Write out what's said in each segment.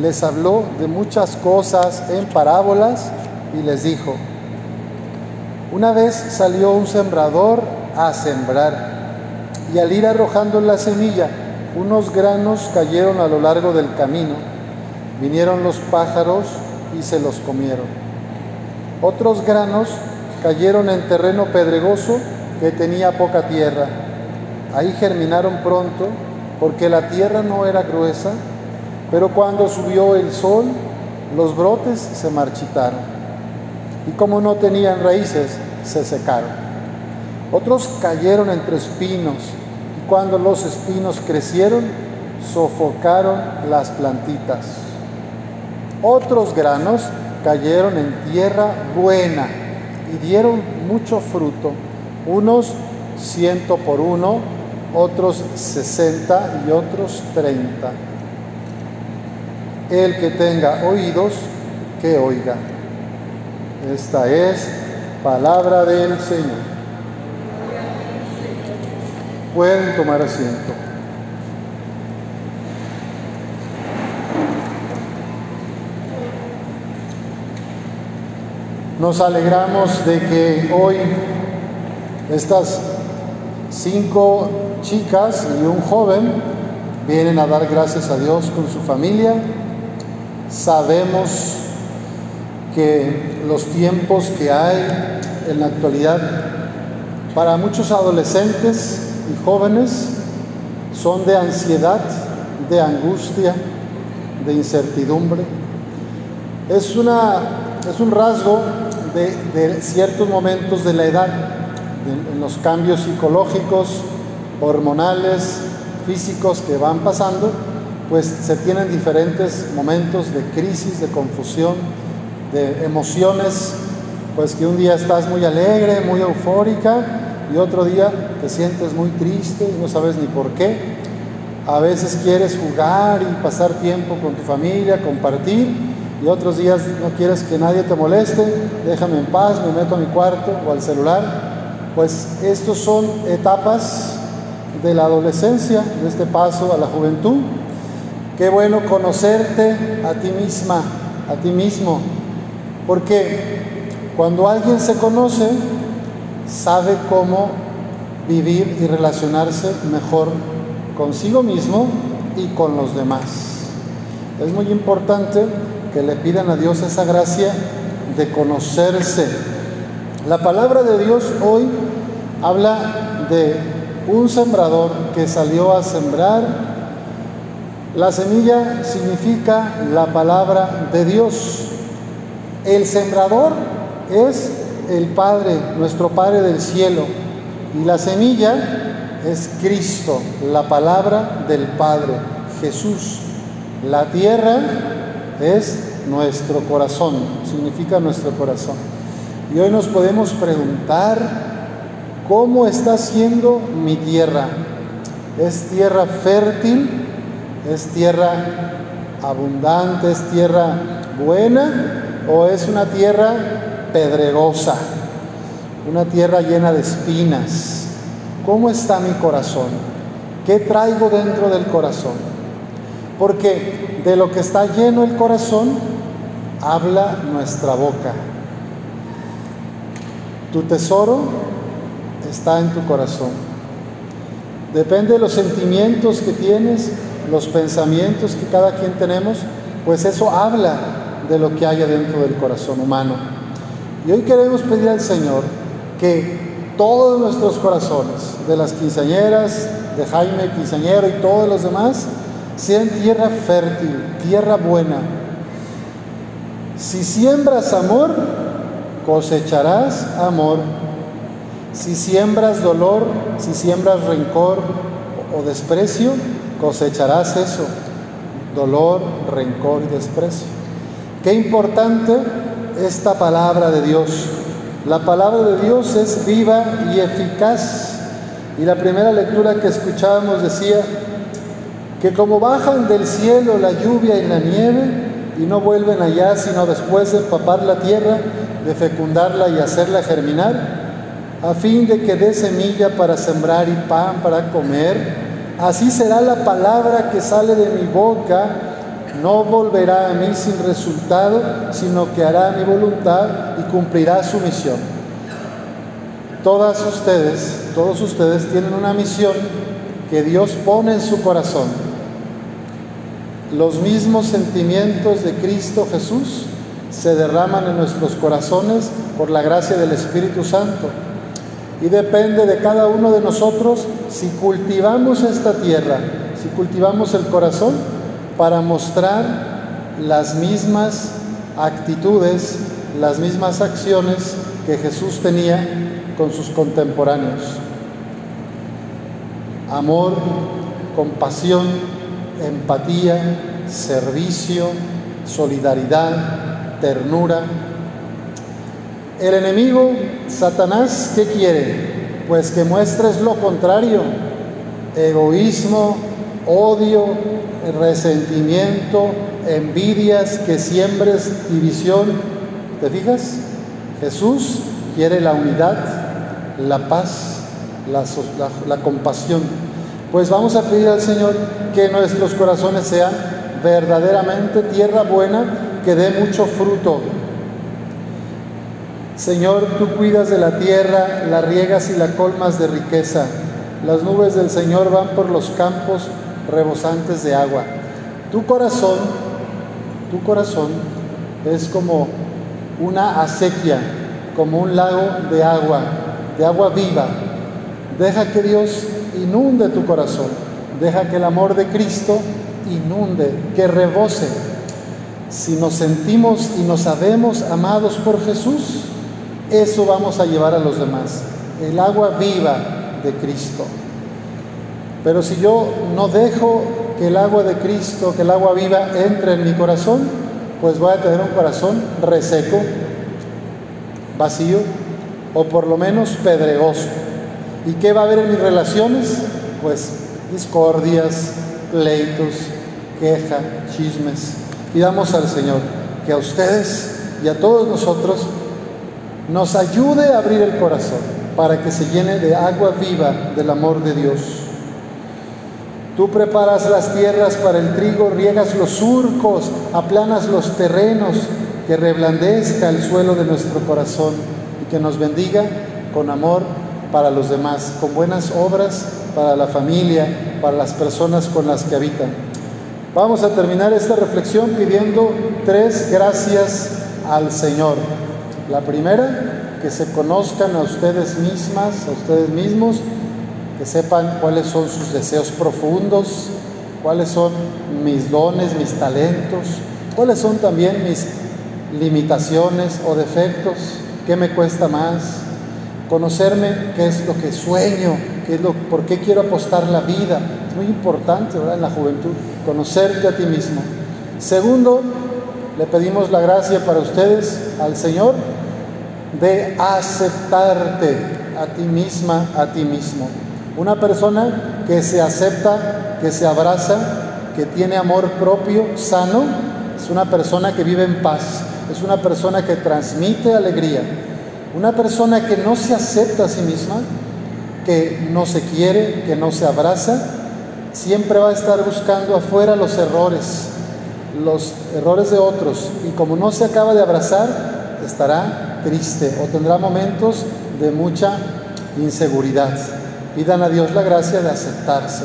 les habló de muchas cosas en parábolas y les dijo, una vez salió un sembrador a sembrar y al ir arrojando la semilla, unos granos cayeron a lo largo del camino. Vinieron los pájaros y se los comieron. Otros granos cayeron en terreno pedregoso que tenía poca tierra. Ahí germinaron pronto porque la tierra no era gruesa pero cuando subió el sol, los brotes se marchitaron. Y como no tenían raíces, se secaron. Otros cayeron entre espinos, y cuando los espinos crecieron, sofocaron las plantitas. Otros granos cayeron en tierra buena y dieron mucho fruto, unos ciento por uno, otros sesenta y otros treinta. El que tenga oídos, que oiga. Esta es palabra del Señor. Pueden tomar asiento. Nos alegramos de que hoy estas cinco chicas y un joven vienen a dar gracias a Dios con su familia Sabemos que los tiempos que hay en la actualidad para muchos adolescentes y jóvenes son de ansiedad, de angustia, de incertidumbre. Es, una, es un rasgo de, ciertos momentos de la edad, en los cambios psicológicos, hormonales, físicos que van pasando pues se tienen diferentes momentos de crisis, de confusión, de emociones, pues que un día estás muy alegre, muy eufórica y otro día te sientes muy triste y no sabes ni por qué. A veces quieres jugar y pasar tiempo con tu familia, compartir y otros días no quieres que nadie te moleste, déjame en paz, me meto a mi cuarto o al celular. Pues estos son etapas de la adolescencia, de este paso a la juventud Qué bueno conocerte a ti misma, a ti mismo, porque cuando alguien se conoce, sabe cómo vivir y relacionarse mejor consigo mismo y con los demás. Es muy importante que le pidan a Dios esa gracia de conocerse. La palabra de Dios hoy habla de un sembrador que salió a sembrar la semilla significa la palabra de Dios. El sembrador es el Padre, nuestro Padre del cielo. Y la semilla es Cristo, la palabra del Padre, Jesús. La tierra es nuestro corazón, significa nuestro corazón. Y hoy nos podemos preguntar, ¿cómo está siendo mi tierra? ¿Es tierra fértil? ¿Es tierra abundante, es tierra buena o es una tierra pedregosa, una tierra llena de espinas? ¿Cómo está mi corazón? ¿Qué traigo dentro del corazón? Porque de lo que está lleno el corazón habla nuestra boca. Tu tesoro está en tu corazón. Depende de los sentimientos que tienes, los pensamientos que cada quien tenemos, pues eso habla de lo que hay adentro del corazón humano. Y hoy queremos pedir al Señor que todos nuestros corazones, de las quinceañeras, de Jaime quinceañero y todos los demás, sean tierra fértil, tierra buena. Si siembras amor, cosecharás amor. Si siembras dolor, si siembras rencor o desprecio, cosecharás eso. dolor, rencor y desprecio. Qué importante esta palabra de Dios. La palabra de Dios es viva y eficaz. Y la primera lectura que escuchábamos decía que como bajan del cielo la lluvia y la nieve y no vuelven allá sino después de empapar la tierra, de fecundarla y hacerla germinar, a fin de que dé semilla para sembrar y pan para comer, así será la palabra que sale de mi boca, no volverá a mí sin resultado, sino que hará mi voluntad y cumplirá su misión. Todas ustedes, todos ustedes tienen una misión que Dios pone en su corazón. Los mismos sentimientos de Cristo Jesús se derraman en nuestros corazones por la gracia del Espíritu Santo. Y depende de cada uno de nosotros si cultivamos esta tierra, si cultivamos el corazón para mostrar las mismas actitudes, las mismas acciones que Jesús tenía con sus contemporáneos. Amor, compasión, empatía, servicio, solidaridad, ternura. El enemigo, Satanás, ¿qué quiere? Pues que muestres lo contrario, egoísmo, odio, resentimiento, envidias, que siembres división. ¿Te fijas? Jesús quiere la unidad, la paz, la, compasión. Pues vamos a pedir al Señor que nuestros corazones sean verdaderamente tierra buena, que dé mucho fruto. Señor, tú cuidas de la tierra, la riegas y la colmas de riqueza. Las nubes del Señor van por los campos rebosantes de agua. Tu corazón, tu corazón es como una acequia, como un lago de agua, de agua viva. Deja que Dios inunde tu corazón. Deja que el amor de Cristo inunde, que rebose. Si nos sentimos y nos sabemos amados por Jesús, eso vamos a llevar a los demás. El agua viva de Cristo. Pero si yo no dejo que el agua de Cristo, que el agua viva entre en mi corazón, pues voy a tener un corazón reseco, vacío o por lo menos pedregoso. ¿Y qué va a haber en mis relaciones? Pues discordias, pleitos, queja, chismes. Pidamos al Señor que a ustedes y a todos nosotros nos ayude a abrir el corazón para que se llene de agua viva del amor de Dios. Tú preparas las tierras para el trigo, riegas los surcos, aplanas los terrenos, que reblandezca el suelo de nuestro corazón y que nos bendiga con amor para los demás, con buenas obras para la familia, para las personas con las que habitan. Vamos a terminar esta reflexión pidiendo tres gracias al Señor. La primera, que se conozcan a ustedes mismas, a ustedes mismos, que sepan cuáles son sus deseos profundos, cuáles son mis dones, mis talentos, cuáles son también mis limitaciones o defectos, qué me cuesta más, conocerme qué es lo que sueño, qué es lo, por qué quiero apostar la vida. Es muy importante ¿verdad? en la juventud, conocerte a ti mismo. Segundo, le pedimos la gracia para ustedes al Señor de aceptarte a ti misma, a ti mismo. Una persona que se acepta, que se abraza, que tiene amor propio, sano, es una persona que vive en paz, es una persona que transmite alegría. Una persona que no se acepta a sí misma, que no se quiere, que no se abraza, siempre va a estar buscando afuera los errores, los errores de otros. Y como no se acaba de abrazar, estará triste o tendrá momentos de mucha inseguridad. Pidan a Dios la gracia de aceptarse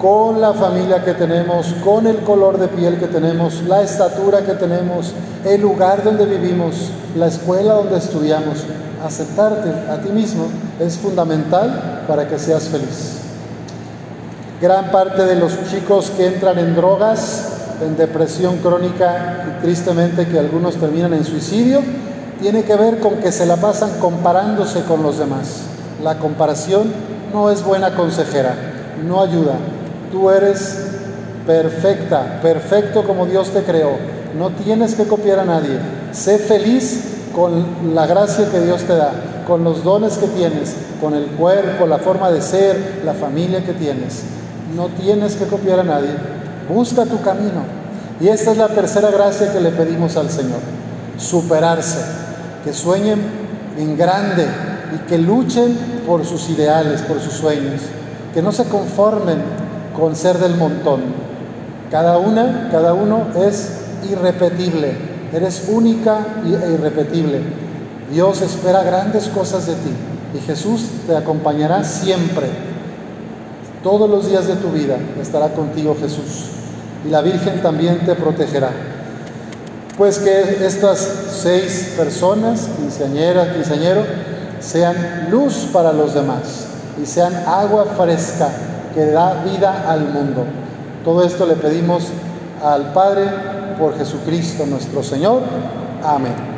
con la familia que tenemos, con el color de piel que tenemos, la estatura que tenemos, el lugar donde vivimos, la escuela donde estudiamos. Aceptarte a ti mismo es fundamental para que seas feliz. Gran parte de los chicos que entran en drogas, en depresión crónica y tristemente que algunos terminan en suicidio, tiene que ver con que se la pasan comparándose con los demás. La comparación no es buena consejera, no ayuda. Tú eres perfecta, perfecto como Dios te creó. No tienes que copiar a nadie. Sé feliz con la gracia que Dios te da, con los dones que tienes, con el cuerpo, la forma de ser, la familia que tienes. No tienes que copiar a nadie. Busca tu camino. Y esta es la tercera gracia que le pedimos al Señor. Superarse. Que sueñen en grande y que luchen por sus ideales, por sus sueños. Que no se conformen con ser del montón. Cada una, cada uno es irrepetible Eres única e irrepetible. Dios espera grandes cosas de ti y Jesús te acompañará siempre. Todos los días de tu vida estará contigo Jesús y la Virgen también te protegerá. Pues que estas seis personas, quinceañera, quinceañero, sean luz para los demás y sean agua fresca que da vida al mundo. Todo esto le pedimos al Padre por Jesucristo nuestro Señor. Amén.